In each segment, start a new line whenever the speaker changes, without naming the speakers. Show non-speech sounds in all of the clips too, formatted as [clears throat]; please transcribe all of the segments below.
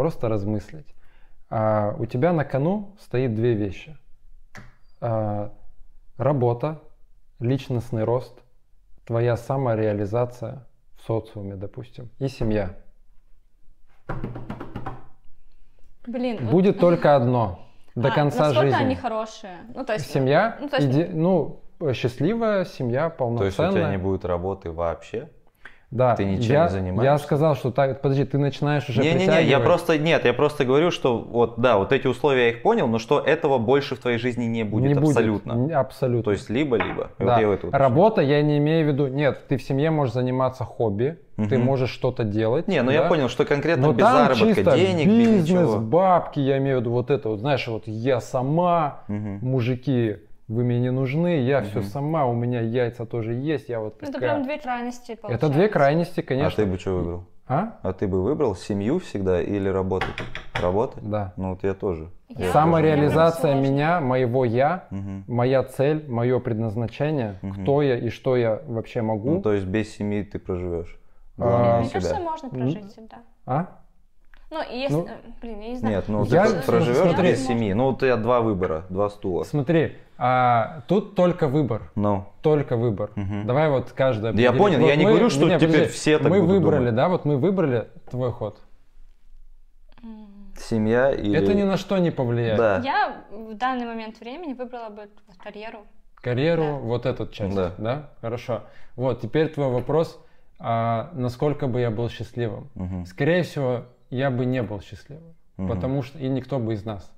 просто размыслить. А, у тебя на кону стоит две вещи. А, работа, личностный рост, твоя самореализация в социуме, допустим, и семья.
Блин.
Будет вот... [laughs] только одно до а, конца жизни.
они хорошие? Ну, то есть,
семья, ну, то есть... иде... ну, счастливая семья, полноценная.
То есть у тебя не будет работы вообще?
Да,
ты ничем
я,
не занимаешься.
Я сказал, что так, подожди, ты начинаешь уже
не, не, не, я просто нет, я просто говорю, что вот да, вот эти условия я их понял, но что этого больше в твоей жизни не будет не абсолютно.
Будет, абсолютно.
То есть либо либо.
Да. Вот я Работа, я не имею в виду, нет, ты в семье можешь заниматься хобби, угу. ты можешь что-то делать.
Не, ну
да?
я понял, что конкретно
но
без заработка денег,
бизнес,
без ничего.
бабки, я имею в виду вот это вот, знаешь, вот я сама, угу. мужики вы мне не нужны, я угу. все сама, у меня яйца тоже есть, я вот такая.
Это прям две крайности получается.
Это две крайности, конечно.
А ты бы что выбрал?
А?
А ты бы выбрал семью всегда или работать? Работать?
Да.
Ну вот я тоже.
Я
Самореализация
тоже.
меня, моего я,
Угу.
моя цель, мое предназначение,
Мгм.
кто я и что я вообще могу.
Ну то есть без семьи ты проживешь.
А,
Главное,
Мне
на
кажется, можно прожить всегда.
А?
Ну, и если,
Ну,
блин, я не знаю.
Нет, ну
Я-
ты проживешь
смотри.
без семьи. Ну у тебя два выбора, два стула.
Смотри, а, тут только выбор.
Ну.
Только выбор.
Мгм.
Давай вот каждая.
Да я понял, я не
мы-
говорю, что
не,
теперь
подожди.
все так
Мы
будут
выбрали,
думать.
да, вот мы выбрали твой ход.
Семья или...
Это ни на что не повлияет.
Да.
Я в данный момент времени выбрала бы карьеру.
Карьеру,
Да.
вот эту часть,
Да.
да. Хорошо. Вот, теперь твой вопрос, а, насколько бы я был счастливым?
Мгм.
Скорее всего, я бы не был счастливым,
Мгм.
потому что и никто бы из нас.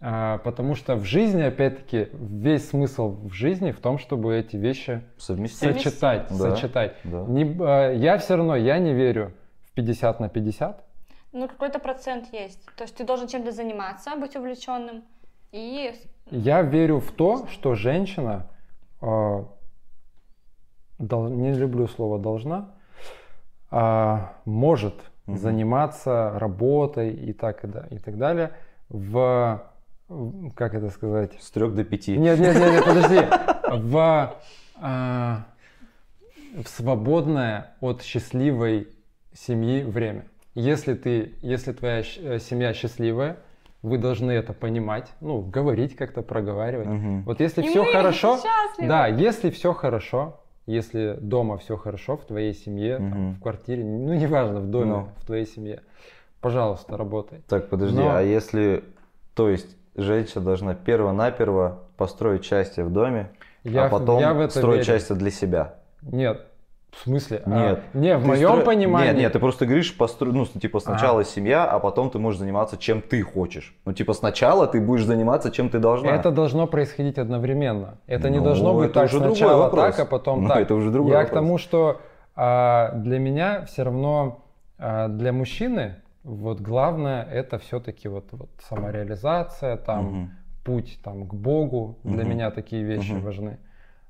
А, потому что в жизни, опять-таки, весь смысл в жизни в том, чтобы эти вещи
Совместить.
сочетать,
Да.
сочетать.
Да.
Не, а, я все равно, я не верю в 50 на 50.
Ну, какой-то процент есть. То есть ты должен чем-то заниматься, быть увлеченным. И
Я верю в то, что женщина, а, дол- не люблю слово должна, может заниматься работой и так, и, да, и так далее в- как это сказать?
С трех до пяти.
Нет, нет, нет, нет, подожди. [laughs] В, а, в свободное от счастливой семьи время. Если ты, если твоя э, семья счастливая, вы должны это понимать, ну, говорить как-то, проговаривать.
Мгм.
Вот если
И
все
мы
хорошо,
счастливы.
да, если все хорошо, если дома все хорошо, в твоей семье, там,
Мгм.
в квартире, ну, неважно, в доме,
Ну.
в твоей семье, пожалуйста, работай.
Так, подожди,
Но-
а если, то есть, женщина должна перво-наперво построить счастье в доме,
Я,
а потом
я в это
строить
верю.
счастье для себя?
Нет, в смысле? А,
Нет.
не, в
Ты
моем
стро-
понимании.
Нет, нет, ты просто говоришь, постро... ну, типа, сначала семья, а потом ты можешь заниматься чем ты хочешь. Ну, типа, сначала ты будешь заниматься чем ты должна.
Это должно происходить одновременно. Это не
Ну,
должно быть так
уже другой
сначала
вопрос.
так, а потом
Ну,
так.
это уже другой
Я
вопрос.
к тому, что а, для меня все равно а, для мужчины вот главное это все-таки вот, вот самореализация, там
Мгм.
путь там к Богу. Для
Мгм.
меня такие вещи
Мгм.
важны.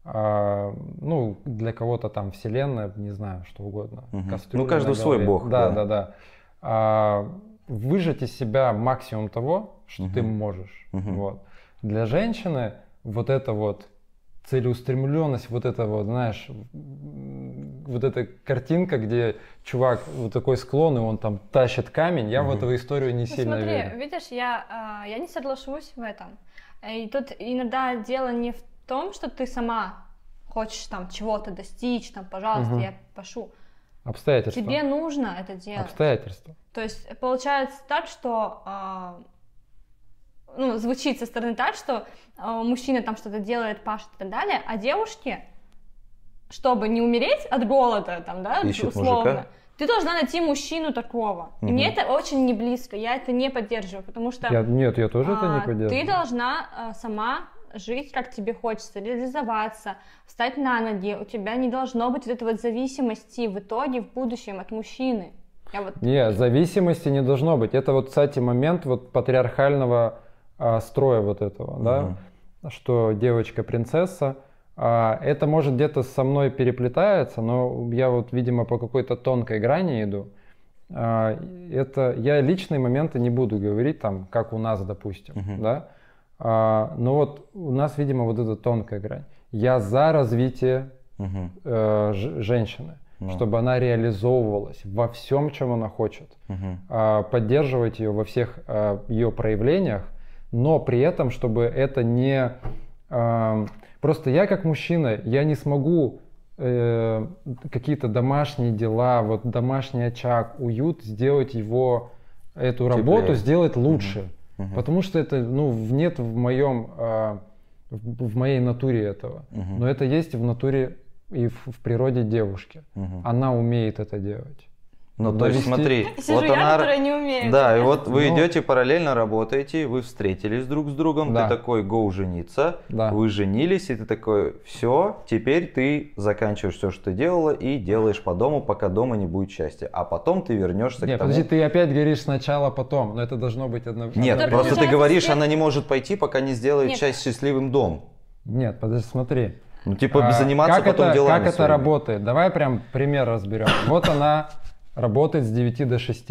А, ну, для кого-то там вселенная, не знаю, что угодно. Кастрюля
Ну, каждый свой бог,
Да,
да.
да, да. А, выжать из себя максимум того, что ты
Мгм.
можешь.
Мгм.
Вот. Для женщины вот эта вот целеустремленность, вот это вот, знаешь, вот эта картинка, где чувак вот такой склон, и он там тащит камень, я в
Мгм.
эту историю не
Ну,
сильно
смотри,
верю.
видишь, я, а, я не соглашусь в этом. И тут иногда дело не в том, что ты сама хочешь там чего-то достичь, там, пожалуйста,
Мгм.
я пошу.
Обстоятельства.
Тебе нужно это делать.
Обстоятельства.
То есть получается так, что а, ну, звучит со стороны так, что а, мужчина там что-то делает, пашет и так далее, а девушки, чтобы не умереть от голода, там, да,
Ищут
условно,
мужика.
ты должна найти мужчину такого. И
Мгм.
мне это очень не близко, я это не поддерживаю, потому что
Я, нет, я тоже это не
а,
поддерживаю.
ты должна а, сама жить, как тебе хочется, реализоваться, встать на ноги. У тебя не должно быть вот этой вот зависимости в итоге, в будущем от мужчины. Я вот
Не, зависимости не должно быть. Это вот, кстати, момент вот патриархального а, строя вот этого, да, что девочка принцесса. А, это может где-то со мной переплетается, но я вот, видимо, по какой-то тонкой грани иду. А, это я личные моменты не буду говорить там, как у нас, допустим,
Мгм.
да. А, но вот у нас, видимо, вот эта тонкая грань. Я за развитие э, ж- женщины. ну. чтобы она реализовывалась во всем, чем она хочет, угу. поддерживать ее во всех ее проявлениях, но при этом, чтобы это не... А, просто я как мужчина, я не смогу э, какие-то домашние дела, вот домашний очаг, уют, сделать его, эту Теплее. работу сделать лучше. Угу. Угу. Потому что это, ну, нет в моем, в моей натуре этого. Угу. Но это есть в натуре и в, в природе девушки. Угу. Она умеет это делать.
Ну, то есть смотри,
Сижу вот я, она... которая не умеет.
Да, и вот вы ну... идете параллельно работаете, вы встретились друг с другом, да. ты такой, go жениться, да. вы женились, и ты такой, все, теперь ты заканчиваешь все, что ты делала, и делаешь по дому, пока дома не будет счастья. А потом ты вернешься
Нет,
к тому...
подожди, ты опять говоришь сначала, потом, но это должно быть одновременно.
Нет, это просто ты говоришь, все... она не может пойти, пока не сделает Нет. часть счастливым дом.
Нет, подожди, смотри.
Ну, типа, а, заниматься
как
потом
это,
делами
Как это работает? Давай прям пример разберем. Вот она работает с 9 до 6.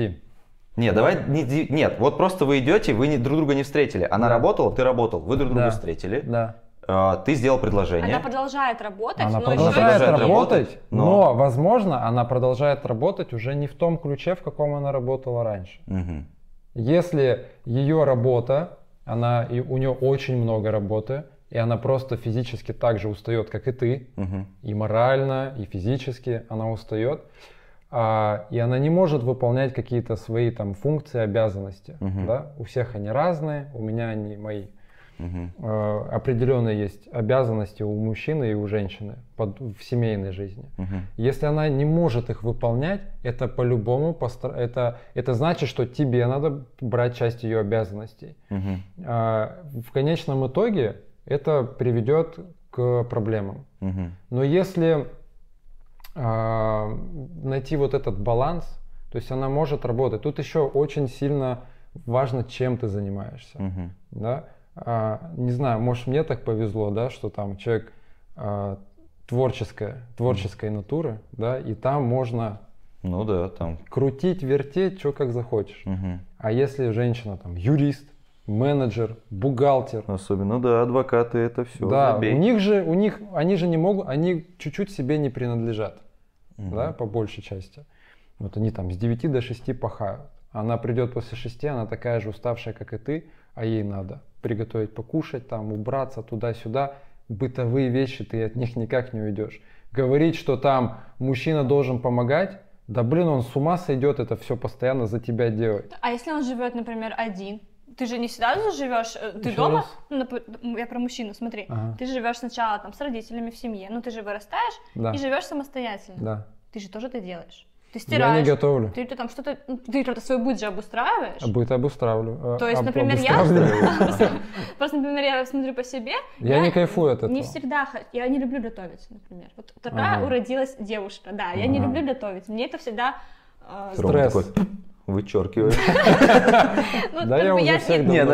Нет, давай, не, нет, вот просто вы идете, вы не, друг друга не встретили. Она да. работала, ты работал, вы друг друга да. встретили.
Да.
Э, ты сделал предложение.
Она продолжает работать.
Она продолжает, продолжает работать, но... но, возможно, она продолжает работать уже не в том ключе, в каком она работала раньше. Угу. Если ее работа, она, и у нее очень много работы, и она просто физически так же устает, как и ты, угу. и морально, и физически она устает, а, и она не может выполнять какие-то свои там функции, обязанности. Угу. Да? У всех они разные, у меня они мои. Угу. А, определенные есть обязанности у мужчины и у женщины под, в семейной жизни. Угу. Если она не может их выполнять, это по-любому постар... это, это значит, что тебе надо брать часть ее обязанностей. Угу. А, в конечном итоге это приведет к проблемам. Угу. Но если найти вот этот баланс, то есть она может работать. Тут еще очень сильно важно, чем ты занимаешься. Угу. Да? А, не знаю, может мне так повезло, да, что там человек а, творческая, творческой угу. натуры, да, и там можно
ну да, там
крутить, вертеть, что как захочешь. Угу. А если женщина там юрист, менеджер, бухгалтер.
Особенно, да, адвокаты это все.
Да, забей. у них же, у них, они же не могут, они чуть-чуть себе не принадлежат, угу. да, по большей части. Вот они там с 9 до 6 пахают. Она придет после 6, она такая же уставшая, как и ты, а ей надо приготовить покушать, там убраться туда-сюда. Бытовые вещи, ты от них никак не уйдешь. Говорить, что там мужчина должен помогать, да блин, он с ума сойдет это все постоянно за тебя делать.
А если он живет, например, один? Ты же не всегда живешь, э, ты Еще дома, ну, я про мужчину, смотри, ага. ты живешь сначала там с родителями в семье, ну ты же вырастаешь да. и живешь самостоятельно.
Да.
ты же тоже это делаешь. Ты стираешь. Я
не готовлю.
Ты, ты там что-то, ну, ты как-то свой быт же обустраиваешь.
А быт обустраиваю.
А, То есть, Об, например, я... [laughs] [laughs] Просто, например, я смотрю по себе.
Я не кайфую от этого.
Не всегда, я не люблю готовить, например. Вот такая уродилась девушка, да, я не люблю готовить. Мне это всегда...
Э, Стресс
вычеркиваю. [laughs]
Ну, да, я уже всех Не,
ну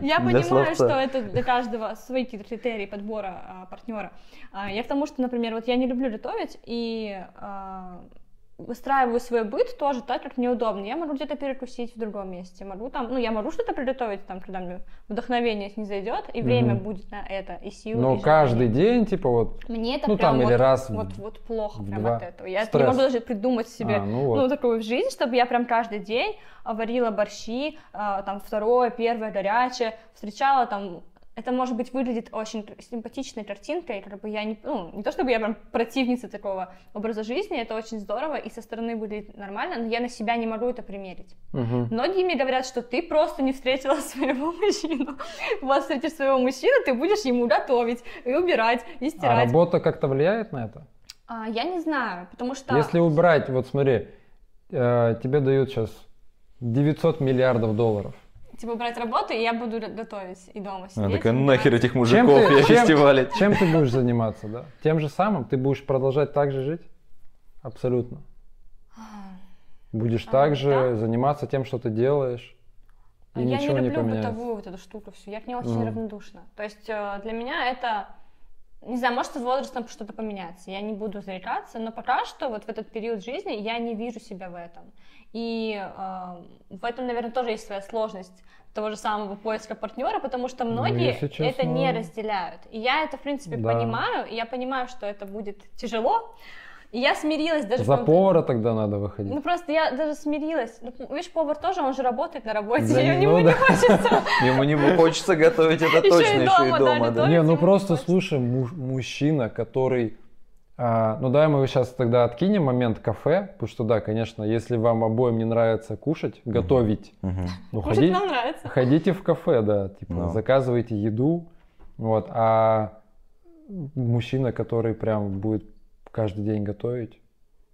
Я понимаю, что это для каждого свои критерии подбора а, партнера. А, я к тому, что, например, вот я не люблю готовить, и а, выстраиваю свой быт тоже так, как мне удобно. Я могу где-то перекусить в другом месте, могу там, ну, я могу что-то приготовить там, когда мне вдохновение не зайдет, и время угу. будет на это, и силы.
Но
и
каждый день, типа вот,
мне это
ну,
прям
там,
вот,
или раз
вот, вот плохо прям два. от этого. Я Стресс. не могу даже придумать себе, а, ну, вот. ну, такую жизнь, чтобы я прям каждый день варила борщи, а, там, второе, первое, горячее, встречала там это, может быть, выглядит очень симпатичной картинкой, как бы я не, ну, не то чтобы я прям противница такого образа жизни, это очень здорово и со стороны выглядит нормально, но я на себя не могу это примерить. Угу. Многие мне говорят, что ты просто не встретила [laughs] своего мужчину. Вот встретишь своего мужчину, ты будешь ему готовить и убирать, и а стирать.
А работа как-то влияет на это?
А, я не знаю, потому что...
Если убрать, вот смотри, э, тебе дают сейчас 900 миллиардов долларов
типа брать работу, и я буду готовить и дома сидеть. А,
такая, нахер этих мужиков, чем я чем, фестивале.
Чем ты будешь заниматься, да? Тем же самым? Ты будешь продолжать так же жить? Абсолютно. Будешь а, так же да? заниматься тем, что ты делаешь. И
я
ничего
не
люблю
не бытовую вот эту штуку всю. Я к ней очень mm. равнодушна. То есть э, для меня это не знаю, может, с возрастом что-то поменяется, я не буду зарекаться, но пока что вот в этот период жизни я не вижу себя в этом. И э, в этом, наверное, тоже есть своя сложность того же самого поиска партнера, потому что ну, многие ну, честно... это не разделяют. И я это, в принципе, да. понимаю, и я понимаю, что это будет тяжело, И я смирилась даже.
За повара тогда надо выходить.
Ну просто я даже смирилась. Ну, видишь, повар тоже, он же работает на работе, [laughs] да, ему ну, не хочется. [laughs]
Ему не хочется готовить это [laughs] точно еще и дома.
Не, ну просто слушай, мужчина, который а, ну да, мы сейчас тогда откинем момент кафе, потому что да, конечно, если вам обоим не нравится кушать, готовить,
ну ходи, нам нравится.
ходите в кафе, да, типа no. заказывайте еду, вот, а мужчина, который прям будет каждый день готовить.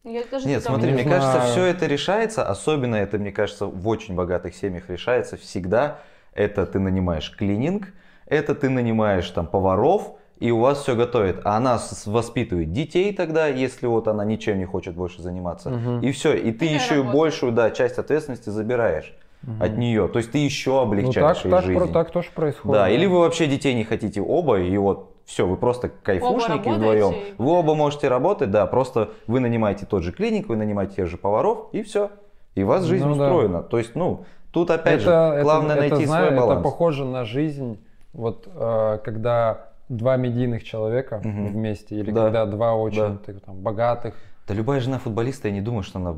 Я тоже Нет, смотри, мне знаю. кажется, все это решается, особенно это, мне кажется, в очень богатых семьях решается всегда. Это ты нанимаешь клининг, это ты нанимаешь там поваров, и у вас все готовит. А она воспитывает детей тогда, если вот она ничем не хочет больше заниматься. Угу. И все. И ты и еще работает. большую да, часть ответственности забираешь угу. от нее. То есть ты еще облегчаешь ну, так, так, жизнь.
Так тоже происходит.
Да, или вы вообще детей не хотите оба, и вот все, вы просто кайфушники вдвоем. Вы оба можете работать, да, просто вы нанимаете тот же клиник, вы нанимаете тех же поваров, и все. И у вас жизнь ну, устроена. Да. То есть, ну, тут опять это, же, главное это, найти это, свой знаю, баланс.
Это похоже на жизнь, вот э, когда два медийных человека угу. вместе, или да. когда два очень да. там, богатых.
Да любая жена футболиста, я не думаю, что она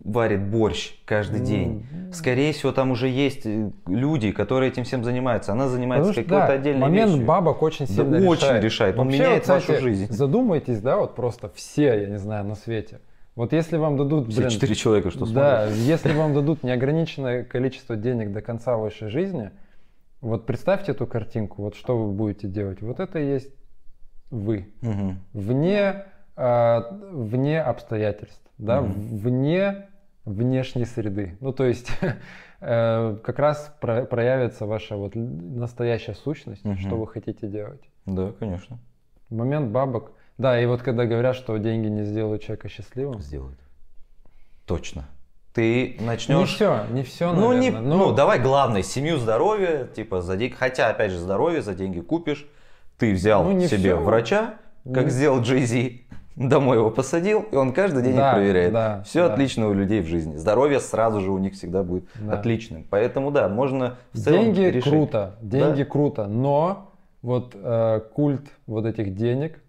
варит борщ каждый день. Скорее всего, там уже есть э, люди, которые этим всем занимаются. Она занимается какой-то да, отдельной
момент
вещью.
бабок очень сильно да,
решает. Очень решает. Он Вообще, меняет вот, кстати, вашу жизнь.
Задумайтесь, да, вот просто все, я не знаю, на свете. Вот если вам дадут...
Все блин, четыре человека, что смотрят.
Да, если [laughs] вам дадут неограниченное количество денег до конца вашей жизни, вот представьте эту картинку, вот что вы будете делать. Вот это и есть вы. Угу. Вне, вне обстоятельств, да, угу. вне внешней среды. Ну, то есть [laughs] э, как раз про, проявится ваша вот настоящая сущность, угу. что вы хотите делать.
Да, конечно.
Момент бабок. Да, и вот когда говорят, что деньги не сделают человека счастливым.
Сделают. Точно ты начнешь... Не
все, не все,
ну, наверное. Не, ну, ну, давай главное, семью, здоровье, типа за деньги, хотя, опять же, здоровье за деньги купишь, ты взял ну, себе все. врача, как не... сделал Jay-Z, домой его посадил, и он каждый день да, их проверяет. Да, все да. отлично у людей в жизни. Здоровье сразу же у них всегда будет да. отличным. Поэтому да, можно
в целом Деньги решить. круто, деньги да? круто, но вот э, культ вот этих денег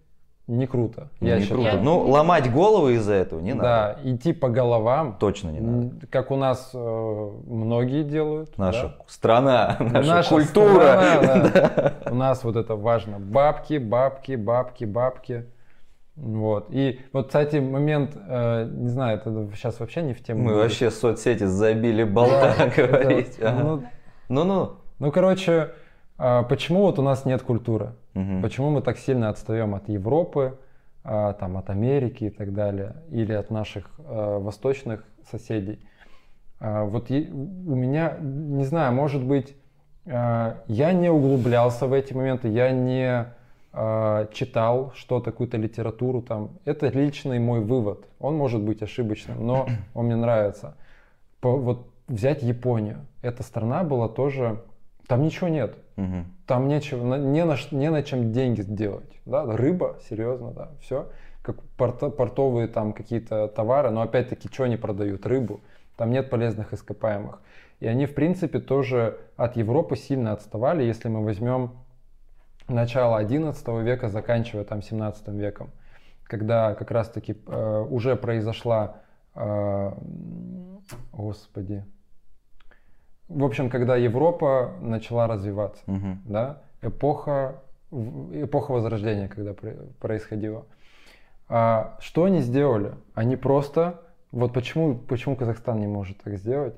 не круто.
Я не считаю. круто. Ну, ломать головы из-за этого не надо.
Да, идти по головам.
Точно не надо.
Как у нас э, многие делают.
Наша да? страна, [laughs] наша, наша культура. Страна, [laughs]
да. У нас вот это важно. Бабки, бабки, бабки, бабки. Вот. И вот, кстати, момент, э, не знаю, это сейчас вообще не в тему.
Мы будет. вообще соцсети забили болта [laughs] говорить. Ну,
ну. Ну, короче, а почему вот у нас нет культуры? Почему мы так сильно отстаем от Европы, а, там, от Америки и так далее, или от наших а, восточных соседей? Вот у меня, не знаю, может быть, я не углублялся в эти моменты, я не читал что-то, какую-то литературу там. Это личный мой вывод. Он может быть ошибочным, но [clears throat] он мне нравится. вот взять Японию. Эта страна была тоже там ничего нет. Угу. Там нечего, не на, не на чем деньги сделать. Да? Рыба, серьезно, да, все. Как порто, портовые там какие-то товары, но опять-таки, что они продают? Рыбу. Там нет полезных ископаемых. И они, в принципе, тоже от Европы сильно отставали, если мы возьмем начало 11 века, заканчивая там 17 веком, когда как раз-таки э, уже произошла, э, господи, в общем, когда Европа начала развиваться, угу. да, эпоха, эпоха Возрождения, когда происходила. А что они сделали? Они просто, вот почему, почему Казахстан не может так сделать,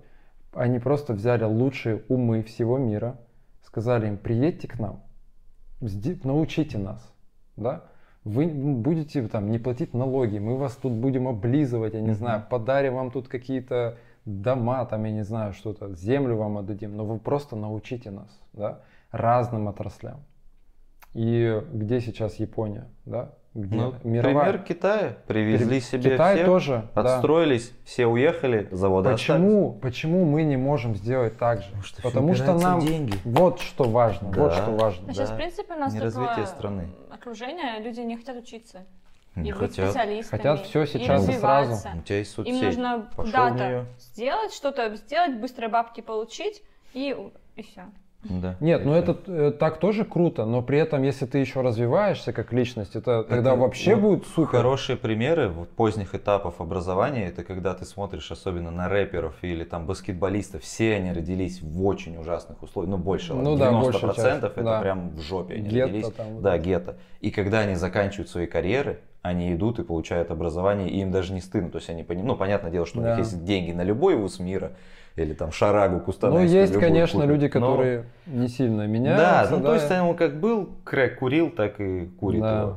они просто взяли лучшие умы всего мира, сказали им, приедьте к нам, научите нас, да, вы будете там не платить налоги, мы вас тут будем облизывать, я не mm-hmm. знаю, подарим вам тут какие-то дома, там, я не знаю, что-то, землю вам отдадим, но вы просто научите нас, да, разным отраслям. И где сейчас Япония, да? Где
ну, мировая... Пример Китая. Привезли себе
Китай
всех,
тоже,
отстроились, да. все уехали, заводы
почему, остались. Почему мы не можем сделать так же? Потому что, Потому что нам деньги. вот что важно, да. вот что важно.
А да. сейчас, в принципе, у нас не такое страны. окружение, люди не хотят учиться.
Не и хотят. быть специалистами.
Хотят все сейчас и, сразу.
У тебя есть соцсеть.
Им нужно куда-то сделать, что-то сделать, быстрые бабки получить и, и все.
Да. Нет, ну это э, так тоже круто, но при этом, если ты еще развиваешься как личность, это, это тогда вообще вот будет супер.
Хорошие примеры вот, поздних этапов образования, это когда ты смотришь особенно на рэперов или там баскетболистов, все они родились в очень ужасных условиях, ну больше, ну, 90% да, часть, это да. прям в жопе они гетто родились. Там, да, гетто. И когда они заканчивают свои карьеры, они идут и получают образование, и им даже не стыдно. То есть они понимают, ну, понятное дело, что да. у них есть деньги на любой вуз мира, или там шарагу кустанайскую.
Ну, есть, конечно, купят. люди, которые Но... не сильно меняются.
Да, ну, да, то есть он как был, крэк курил, так и курит да. его.